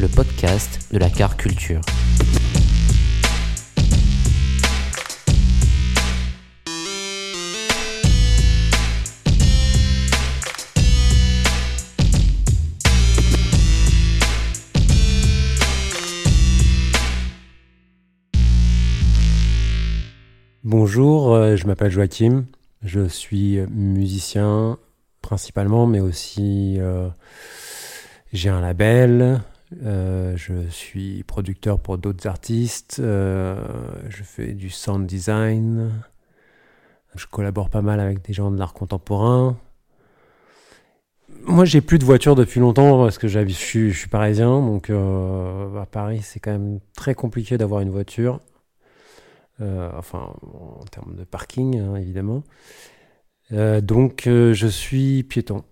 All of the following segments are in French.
le podcast de la car culture. Bonjour, euh, je m'appelle Joachim, je suis musicien principalement, mais aussi euh, j'ai un label, euh, je suis producteur pour d'autres artistes, euh, je fais du sound design, je collabore pas mal avec des gens de l'art contemporain. Moi, j'ai plus de voiture depuis longtemps parce que je suis, parisien, donc euh, à Paris, c'est quand même très compliqué d'avoir une voiture. Enfin, en termes de parking, hein, évidemment. Donc, je suis piéton.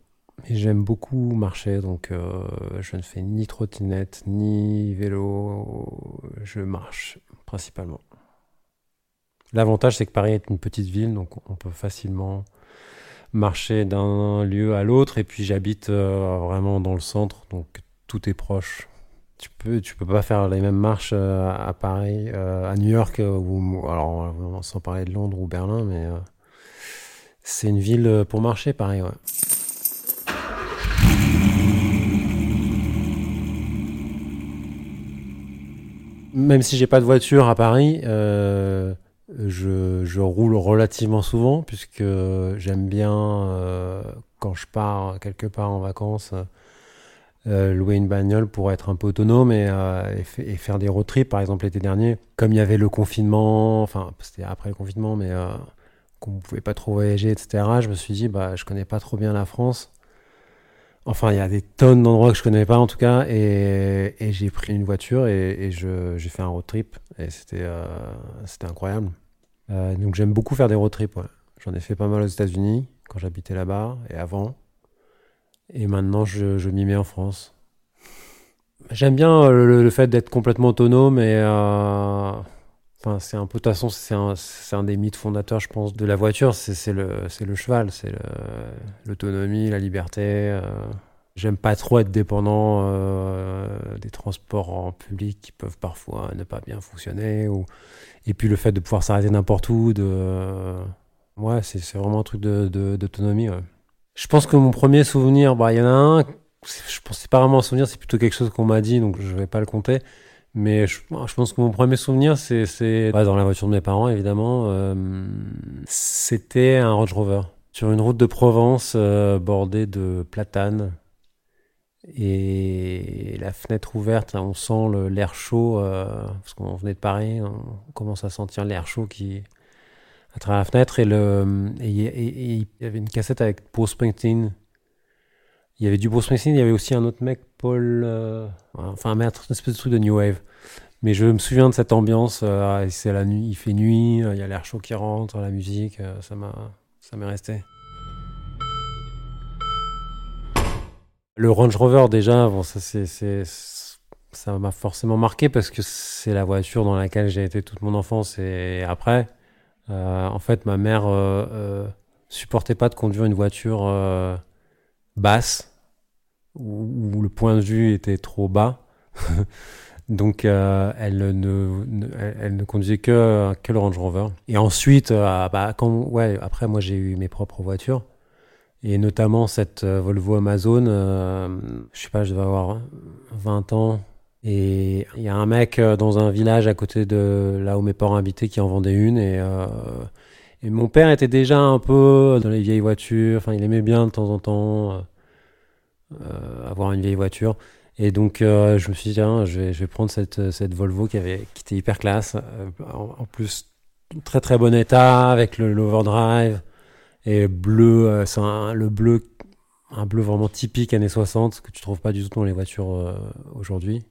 Et j'aime beaucoup marcher, donc euh, je ne fais ni trottinette, ni vélo. Je marche principalement. L'avantage, c'est que Paris est une petite ville, donc on peut facilement marcher d'un lieu à l'autre. Et puis, j'habite euh, vraiment dans le centre, donc tout est proche. Tu peux, tu peux pas faire les mêmes marches euh, à Paris, à New York, ou alors sans parler de Londres ou Berlin, mais c'est une ville pour marcher, Paris. Ouais. Même si j'ai pas de voiture à Paris, euh, je, roule relativement souvent puisque j'aime bien euh, quand je pars quelque part en vacances euh, louer une bagnole pour être un peu autonome et, et, fa- et faire des road trips. Par exemple, l'été dernier, comme il y avait le confinement, enfin, c'était après le confinement, mais qu'on pouvait pas trop voyager, etc., je me suis dit, bah, je connais pas trop bien la France. Enfin, il y a des tonnes d'endroits que je connais pas, en tout cas, et, j'ai pris une voiture et, j'ai fait un road trip, et c'était euh, c'était incroyable. Euh, donc, j'aime beaucoup faire des road trips. J'en ai fait pas mal aux États-Unis, quand j'habitais là-bas, et avant. Et maintenant, je, m'y mets en France. J'aime bien euh, le, fait d'être complètement autonome et enfin, c'est un peu de toute façon c'est un, des mythes fondateurs, je pense, de la voiture. C'est le le cheval, c'est l'autonomie, la liberté. euh. J'aime pas trop être dépendant euh, des transports en public qui peuvent parfois ne pas bien fonctionner et puis le fait de pouvoir s'arrêter n'importe où. De c'est vraiment un truc d'autonomie. Je pense que mon premier souvenir, bah, il y en a un, je pense c'est pas vraiment un souvenir, c'est plutôt quelque chose qu'on m'a dit, donc je vais pas le compter. Mais je, pense que mon premier souvenir, c'est dans la voiture de mes parents, évidemment. euh, c'était un Range Rover. Sur une route de Provence euh, bordée de platanes. Et la fenêtre ouverte, on sent l'air chaud, euh, parce qu'on venait de Paris, on commence à sentir l'air chaud qui, à travers la fenêtre et il y avait une cassette avec Bruce Springsteen. Il y avait du Bruce Springsteen, il y avait aussi un autre mec, Paul, euh, enfin un espèce de truc de new wave. Mais je me souviens de cette ambiance. euh, c'est la nuit, il fait nuit, euh, il y a l'air chaud qui rentre, la musique, euh, ça m'a, ça m'est resté. Le Range Rover déjà, ça m'a forcément marqué parce que c'est la voiture dans laquelle j'ai été toute mon enfance et après. En fait, ma mère supportait pas de conduire une voiture basse où, le point de vue était trop bas. Donc, euh, elle, ne, elle, ne conduisait que, que le Range Rover. Et ensuite, euh, bah, quand, ouais, après, moi, j'ai eu mes propres voitures. Et notamment cette euh, Volvo Amazon. euh, je sais pas, je devais avoir 20 ans. Et il y a un mec dans un village à côté de là où mes parents habitaient qui en vendait une. Et, mon père était déjà un peu dans les vieilles voitures. Enfin, il aimait bien de temps en temps. euh, euh, avoir une vieille voiture. Et donc, euh, je me suis dit, tiens, je vais, prendre cette, Volvo qui, avait, était hyper classe. en, plus, très très bon état, avec le- l'overdrive. Et bleu, un- le bleu, un bleu vraiment typique années 60, que tu trouves pas du tout dans les voitures aujourd'hui.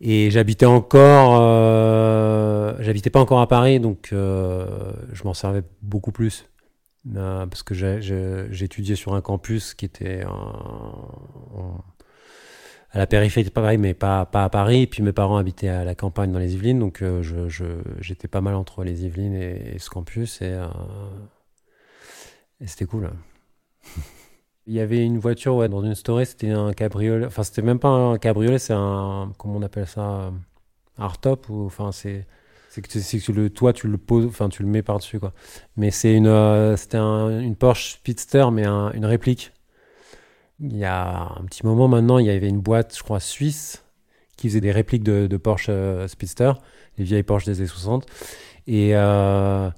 Et j'habitais encore, j'habitais pas encore à Paris, donc euh, je m'en servais beaucoup plus. Euh, parce que j'étudiais sur un campus qui était à la périphérie de Paris, mais pas, pas à Paris. Puis mes parents habitaient à la campagne dans les Yvelines, donc euh, j'étais pas mal entre les Yvelines et, et ce campus, et, et c'était cool. Il y avait une voiture ouais, dans une story, c'était un cabriolet. Enfin, c'était même pas un cabriolet, c'est un. Comment on appelle ça Hardtop Enfin, c'est. C'est que, c'est que le, toi, tu le poses, enfin, tu le mets par-dessus, quoi. Mais c'est une, euh, c'était un- une Porsche Speedster, mais un- une réplique. Il y a un petit moment maintenant, il y avait une boîte, je crois, suisse, qui faisait des répliques de, Porsche euh, Speedster, les vieilles Porsche des années 60. Et euh,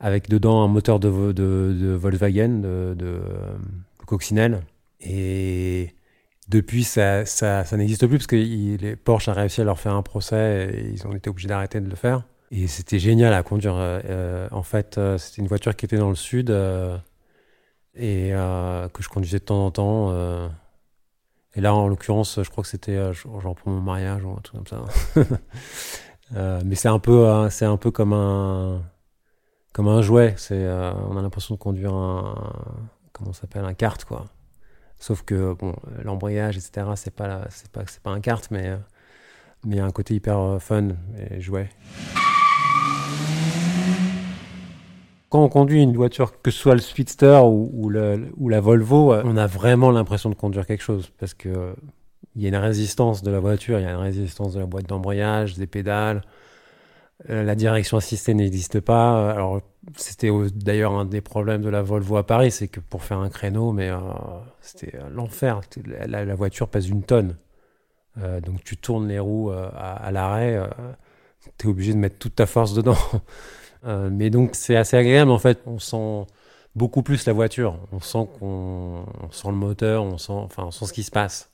avec dedans un moteur de, de, de Volkswagen, de, de, euh, coccinelle. Et depuis, ça, ça, ça n'existe plus parce que Porsche a réussi à leur faire un procès et ils ont été obligés d'arrêter de le faire. Et c'était génial à conduire. euh, en fait, euh, c'était une voiture qui était dans le sud euh, et que je conduisais de temps en temps. et là, en l'occurrence, je crois que c'était genre pour mon mariage ou un truc comme ça. Mais c'est un peu, euh, c'est un peu comme un, comme un jouet. C'est, on a l'impression de conduire un, comment s'appelle, un kart quoi. Sauf que bon, l'embrayage, etc. C'est pas, c'est pas, c'est pas un kart, mais, euh, mais il y a un côté hyper euh, fun et jouet. Quand on conduit une voiture, que ce soit le Speedster ou, la Volvo, euh, on a vraiment l'impression de conduire quelque chose parce que euh, il y a une résistance de la voiture, il y a une résistance de la boîte d'embrayage, des pédales. Euh, la direction assistée n'existe pas. Alors, c'était d'ailleurs un des problèmes de la Volvo à Paris, c'est que pour faire un créneau, mais euh, c'était euh, l'enfer. La, voiture pèse une tonne. Donc, tu tournes les roues à, l'arrêt, tu es obligé de mettre toute ta force dedans. Mais donc, c'est assez agréable en fait. On sent beaucoup plus la voiture. On sent qu'on on sent le moteur, on sent, enfin, on sent ce qui se passe.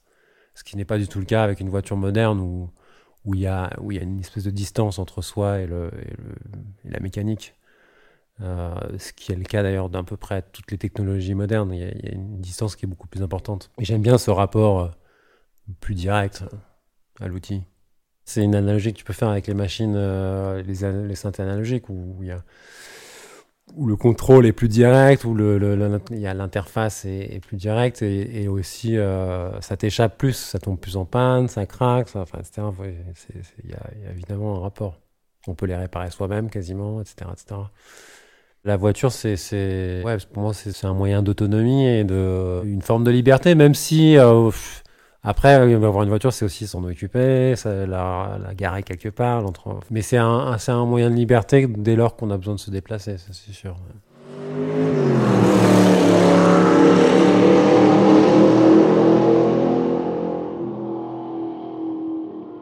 Ce qui n'est pas du tout le cas avec une voiture moderne où où il y a y a une espèce de distance entre soi et le et, la mécanique. Euh, ce qui est le cas d'ailleurs d'un peu près toutes les technologies modernes. Il y, a, une distance qui est beaucoup plus importante. J'aime bien ce rapport euh, plus direct à l'outil. C'est une analogie que tu peux faire avec les machines, euh, les, les synthés analogiques, où il y a où le contrôle est plus direct, où le, le- le- l'interface est, plus directe et, et aussi euh, ça t'échappe plus, ça tombe plus en panne, ça craque, ça, enfin, etc. Il y, y a évidemment un rapport. On peut les réparer soi-même quasiment, etc., etc. La voiture, c'est, c'est, ouais, pour moi, c'est c'est un moyen d'autonomie et de, une forme de liberté, même si euh, après, euh, avoir une voiture, c'est aussi s'en occuper, la, garer quelque part. Mais c'est un, moyen de liberté dès lors qu'on a besoin de se déplacer, ça c'est sûr.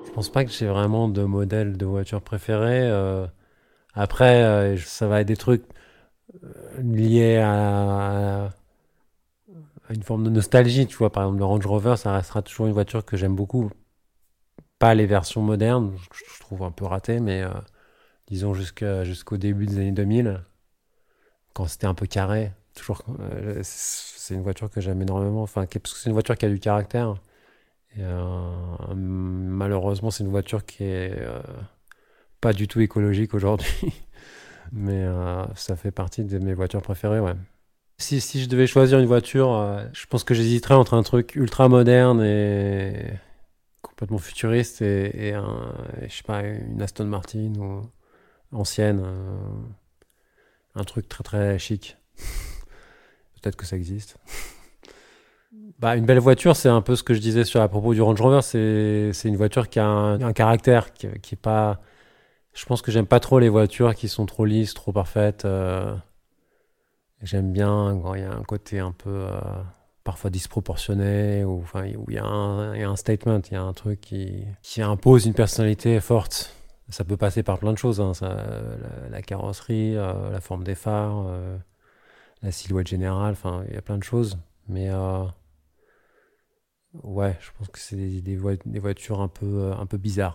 Je pense pas que j'ai vraiment de modèle de voiture préférée. euh, après, euh, ça va être des trucs liés à une forme de nostalgie, tu vois. Par exemple, le Range Rover, ça restera toujours une voiture que j'aime beaucoup. Pas les versions modernes, je, trouve un peu ratées, mais euh, disons jusqu'au début des années 2000, quand c'était un peu carré. Toujours, euh, c'est une voiture que j'aime énormément. Enfin, parce que c'est une voiture qui a du caractère. Euh, malheureusement, c'est une voiture qui est euh, pas du tout écologique aujourd'hui. Mais ça fait partie de mes voitures préférées, ouais. Si, je devais choisir une voiture, euh, je pense que j'hésiterais entre un truc ultra moderne et complètement futuriste et, un, une Aston Martin ou ancienne. euh, un truc très très chic. Peut-être que ça existe. Bah, une belle voiture, c'est un peu ce que je disais sur à propos du Range Rover. C'est une voiture qui a un, caractère, qui, pas. Je pense que j'aime pas trop les voitures qui sont trop lisses, trop parfaites. euh. J'aime bien quand il y a un côté un peu euh, parfois disproportionné, ou enfin où il y, a un- statement, il y a un truc qui, qui impose une personnalité forte. Ça peut passer par plein de choses, hein, la, carrosserie, euh, la forme des phares, euh, la silhouette générale, enfin il y a plein de choses. Mais ouais, je pense que c'est des, des, voi- des voitures un peu, un peu bizarres.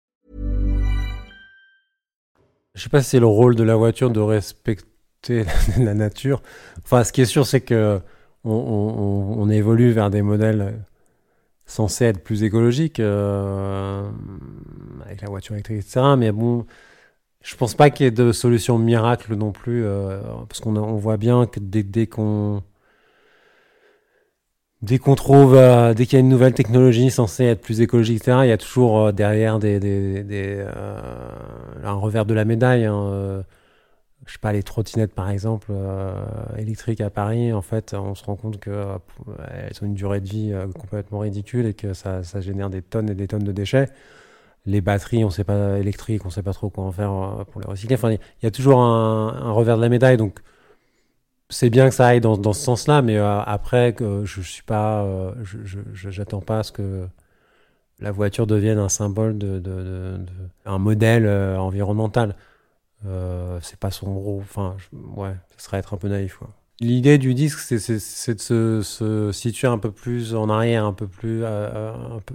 Je sais pas si c'est le rôle de la voiture de respecter la nature. Enfin, ce qui est sûr, c'est que on, évolue vers des modèles censés être plus écologiques euh, avec la voiture électrique, etc. Mais bon, je pense pas qu'il y ait de solution miracle non plus, euh, parce qu'on on voit bien que dès qu'on Dès qu'on trouve, euh, dès qu'il y a une nouvelle technologie censée être plus écologique, etc., il y a toujours euh, derrière des, des, des, euh, un revers de la médaille. hein, euh, je sais pas, les trottinettes par exemple électriques à Paris, en fait, on se rend compte que euh, elles ont une durée de vie complètement ridicule et que ça, génère des tonnes et des tonnes de déchets. Les batteries, on sait pas électriques, on sait pas trop quoi en faire pour les recycler. Enfin, il y a toujours un, un revers de la médaille, donc c'est bien que ça aille dans, dans ce sens-là, mais euh, après, je suis pas, euh, je, j'attends pas à ce que la voiture devienne un symbole de, un modèle euh, environnemental. C'est pas son rôle. Enfin, ouais, ce serait être un peu naïf. L'idée du disque, c'est, de se, situer un peu plus en arrière, un peu plus,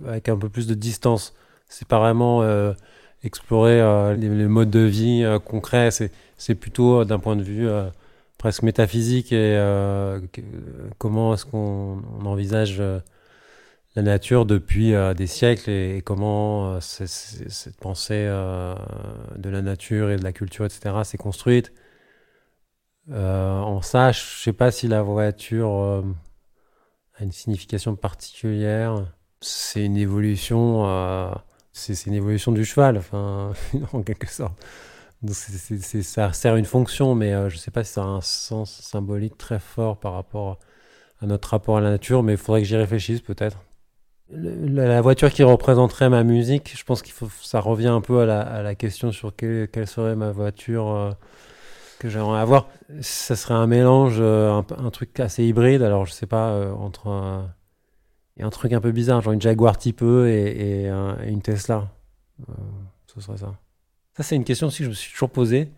avec un peu plus de distance. C'est pas vraiment explorer les, les modes de vie concrets. C'est, plutôt d'un point de vue presque métaphysique et euh, comment est-ce qu'on on envisage euh, la nature depuis euh, des siècles et, comment cette pensée de la nature et de la culture, etc., s'est construite. En ça, je sais pas si la voiture a une signification particulière. C'est une évolution, c'est une évolution du cheval, enfin, en quelque sorte. Donc ça sert une fonction, mais euh, je sais pas si ça a un sens symbolique très fort par rapport à notre rapport à la nature, mais il faudrait que j'y réfléchisse peut-être. La, voiture qui représenterait ma musique, je pense qu'il faut, ça revient un peu à la, question sur quelle, serait ma voiture euh, que j'aimerais avoir. Ça serait un mélange, euh, un, truc assez hybride. Alors je sais pas euh, entre un, un truc un peu bizarre, genre une Jaguar type E et, et un- et une Tesla. Ce serait ça. Ça c'est une question aussi que je me suis toujours posée.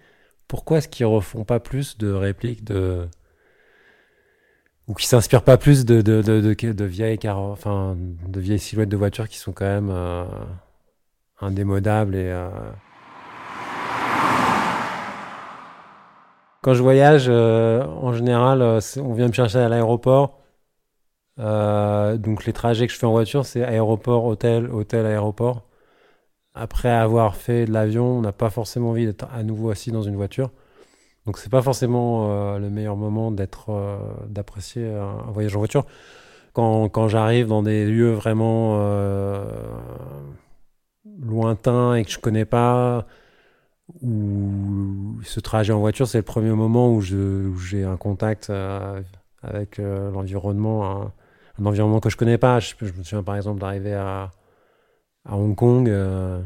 Pourquoi est-ce qu'ils refont pas plus de répliques de ou qui s'inspirent pas plus de, de, vieilles car enfin de vieilles silhouettes de voitures qui sont quand même euh, indémodables et euh, quand je voyage euh, en général euh, on vient me chercher à l'aéroport donc les trajets que je fais en voiture c'est aéroport hôtel hôtel aéroport après avoir fait de l'avion on n'a pas forcément envie d'être à nouveau assis dans une voiture donc c'est pas forcément euh, le meilleur moment d'être euh, d'apprécier un, voyage en voiture. Quand, j'arrive dans des lieux vraiment euh, lointains et que je connais pas, où ce trajet en voiture c'est le premier moment où j'ai un contact avec l'environnement, un, environnement que je connais pas. Je me souviens par exemple d'arriver à, à Hong Kong. euh,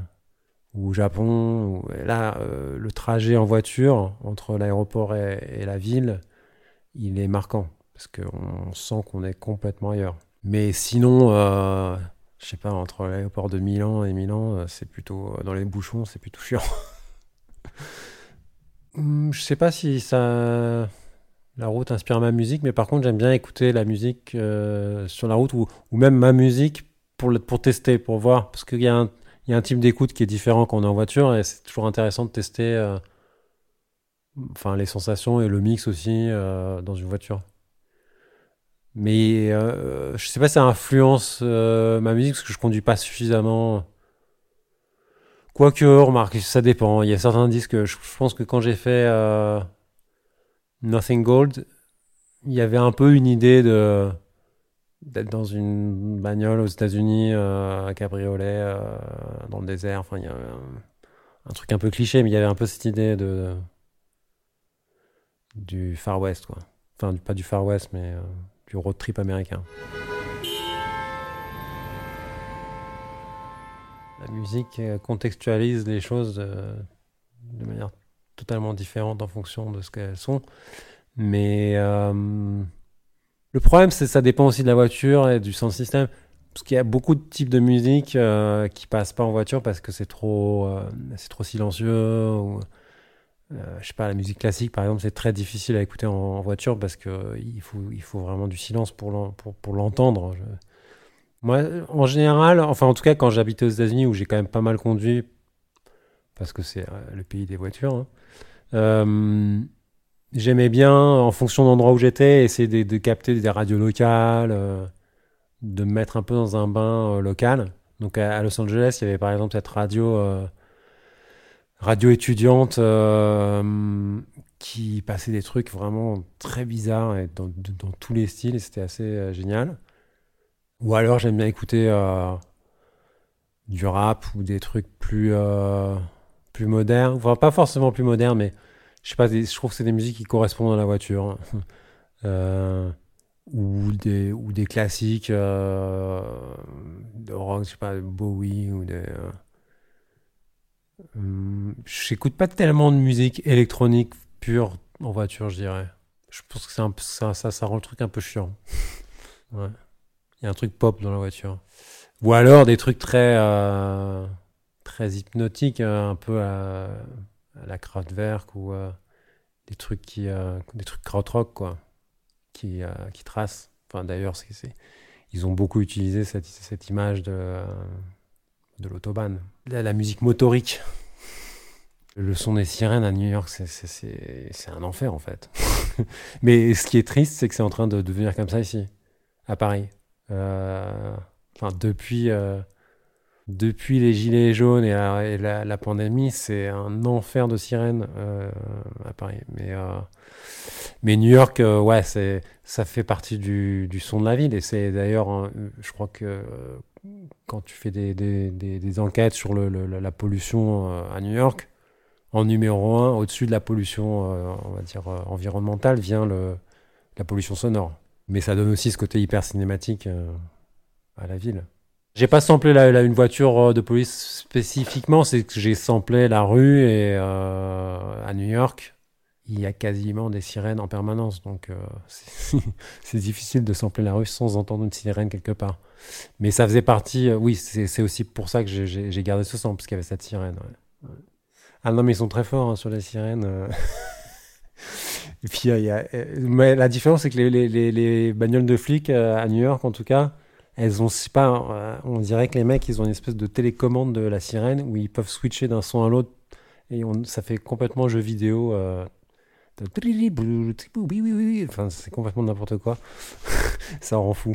ou au Japon. là, euh, le trajet en voiture entre l'aéroport et, la ville, il est marquant parce qu'on sent qu'on est complètement ailleurs. Mais sinon, euh, je sais pas, entre l'aéroport de Milan et Milan, c'est plutôt dans les bouchons, c'est plutôt chiant. Hum, je sais pas si ça. La route inspire ma musique, mais par contre, j'aime bien écouter la musique sur la route ou, ou même ma musique pour, tester, pour voir. Parce qu'il y y a un type d'écoute qui est différent quand on est en voiture et c'est toujours intéressant de tester euh, enfin les sensations et le mix aussi euh, dans une voiture. Mais euh, je sais pas si ça influence euh, ma musique parce que je conduis pas suffisamment. Quoique, remarque, ça dépend. Il y a certains disques, je, pense que quand j'ai fait Nothing Gold, il y avait un peu une idée de d'être dans une bagnole aux États-Unis, euh, un cabriolet euh, dans le désert. Enfin, il y a un, truc un peu cliché, mais il y avait un peu cette idée de du Far West, quoi. Enfin, pas du Far West, mais euh, du road trip américain. La musique contextualise les choses euh, de manière totalement différente en fonction de ce qu'elles sont. Mais le problème, c'est ça dépend aussi de la voiture et du sound system. Parce qu'il y a beaucoup de types de musique euh, qui passent pas en voiture parce que c'est trop, euh, trop silencieux. Ou, euh, je sais pas, la musique classique, par exemple, c'est très difficile à écouter en, voiture parce que euh, faut, il faut vraiment du silence pour pour, pour l'entendre. Moi, en général, enfin, en tout cas, quand j'habitais aux États-Unis où j'ai quand même pas mal conduit, parce que c'est euh, le pays des voitures, hein, j'aimais bien, en fonction de l'endroit où j'étais, essayer de, capter des radios locales, euh, de me mettre un peu dans un bain euh, local. Donc à, Los Angeles, il y avait par exemple cette radio, euh, radio étudiante qui passait des trucs vraiment très bizarres et dans, tous les styles, et c'était assez génial. Ou alors j'aime bien écouter du rap ou des trucs plus, plus modernes. Enfin, pas forcément plus modernes, mais je sais pas, je trouve que c'est des musiques qui correspondent à la voiture. Euh, ou des, ou des classiques euh, de rock, je sais pas, Bowie ou des. euh, hum, J'écoute pas tellement de musique électronique pure en voiture, je dirais. Je pense que un ça, ça, ça rend le truc un peu chiant. Ouais. Il y a un truc pop dans la voiture. Ou alors des trucs très, euh, très hypnotiques, euh, un peu à, à la Kraftwerk ou euh, des trucs qui, euh, des trucs krautrock quoi, qui, euh, qui tracent. Enfin d'ailleurs, c'est, ils ont beaucoup utilisé cette, cette image de, euh, de l'autobahn. La, la musique motorique. Le son des sirènes à New York, c'est, un enfer en fait. Mais ce qui est triste, c'est que c'est en train de devenir comme ça ici, à Paris. Euh, Enfin, depuis, euh, depuis les gilets jaunes et la, et la- pandémie, c'est un enfer de sirènes euh, à Paris. Mais, euh, mais New York, euh, ouais, c'est, ça fait partie du, du son de la ville. Et c'est d'ailleurs, hein, je crois que euh, quand tu fais des, des, des- des enquêtes sur le, le- la pollution euh, à New York, en numéro un, au-dessus de la pollution, euh, on va dire, euh, environnementale, vient le, la pollution sonore. Mais ça donne aussi ce côté hyper cinématique euh, à la ville. J'ai pas samplé la, la- une voiture euh, de police spécifiquement, c'est que j'ai samplé la rue et euh, à New York, il y a quasiment des sirènes en permanence, donc euh, c'est difficile de sampler la rue sans entendre une sirène quelque part. Mais ça faisait partie, euh, oui, c'est aussi pour ça que j'ai- gardé ce sample, parce qu'il y avait cette sirène. Ah non, mais ils sont très forts hein, sur les sirènes. euh. Et puis, il y a- mais la différence, c'est que les, les, les, les bagnoles de flics à New York, en tout cas, elles ont, pas, euh, on dirait que les mecs, ils ont une espèce de télécommande de la sirène où ils peuvent switcher d'un son à l'autre et ça fait complètement jeu vidéo. euh, Enfin, c'est complètement n'importe quoi. ça rend fou.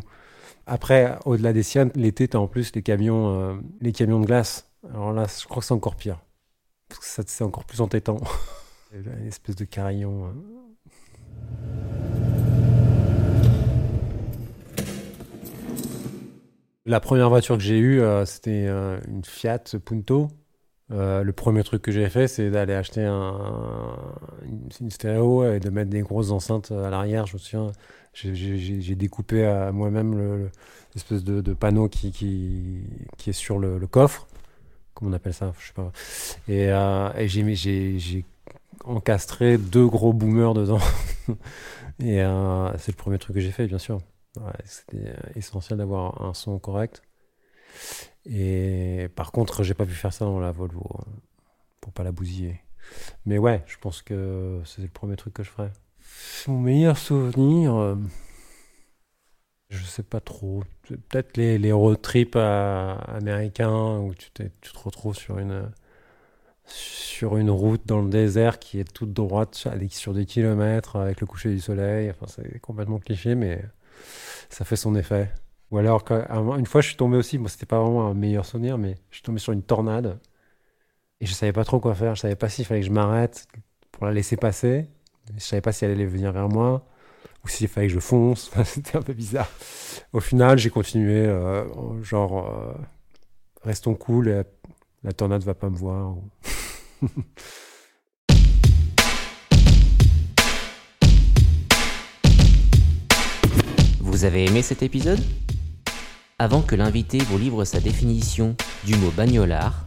Après, au-delà des sirènes, l'été, t'as en plus les camions, euh, les camions de glace. Alors là, je crois que c'est encore pire. Parce que c'est encore plus entêtant. Une espèce de carillon. euh. La première voiture que j'ai eue, euh, c'était euh, une Fiat Punto. Euh, le premier truc que j'ai fait, c'est d'aller acheter un, une, une stéréo et de mettre des grosses enceintes à l'arrière. Je me souviens, j'ai- découpé à moi-même le- le- l'espèce de, panneau qui, qui, est sur le, coffre. Comment on appelle ça? Je sais pas. Et, j'ai encastré deux gros boomers dedans. et c'est le premier truc que j'ai fait, bien sûr. C'était euh, essentiel d'avoir un son correct. Et par contre, j'ai pas pu faire ça dans la Volvo euh, pour pas la bousiller. Mais ouais, je pense que c'est le premier truc que je ferais. Mon meilleur souvenir, euh, je sais pas trop. Peut-être les, les road trips américains où tu, tu te retrouves sur une, sur une route dans le désert qui est toute droite sur des kilomètres avec le coucher du soleil. Enfin, c'est complètement cliché, mais ça fait son effet. Ou alors, une fois, je suis tombé aussi, moi, c'était pas vraiment un meilleur souvenir, mais je suis tombé sur une tornade et je savais pas trop quoi faire. Je savais pas s'il fallait que je m'arrête pour la laisser passer. Je savais pas si elle allait venir vers moi ou s'il fallait que je fonce. c'était un peu bizarre. Au final, j'ai continué, euh, genre, euh, restons cool, et la tornade va pas me voir. Vous avez aimé cet épisode? Avant que l'invité vous livre sa définition du mot bagnolard,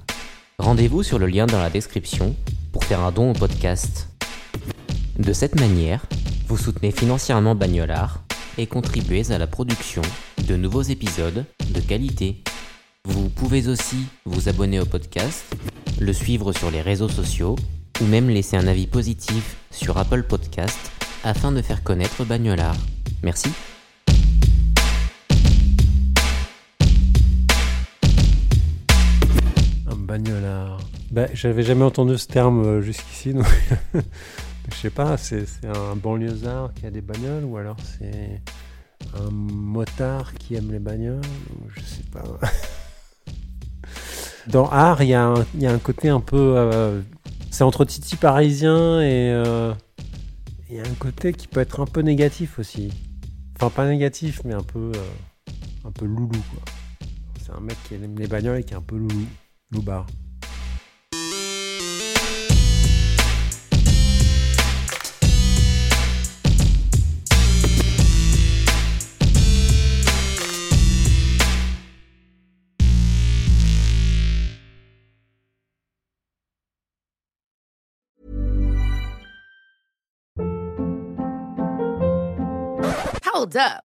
rendez-vous sur le lien dans la description pour faire un don au podcast. De cette manière, vous soutenez financièrement Bagnolard et contribuez à la production de nouveaux épisodes de qualité. Vous pouvez aussi vous abonner au podcast, le suivre sur les réseaux sociaux ou même laisser un avis positif sur Apple Podcast afin de faire connaître Bagnolard. Merci. Bagnolard. Bah, j'avais jamais entendu ce terme euh, jusqu'ici, donc je sais pas, c'est un banlieusard qui a des bagnoles ou alors c'est un motard qui aime les bagnoles Je sais pas. Dans Art, il y, a un côté un peu. Euh, c'est entre Titi parisien et. Euh, il y a un côté qui peut être un peu négatif aussi. Enfin, pas négatif, mais un peu. Un peu loulou. C'est un mec qui aime les bagnoles et qui est un peu loulou. Hold up.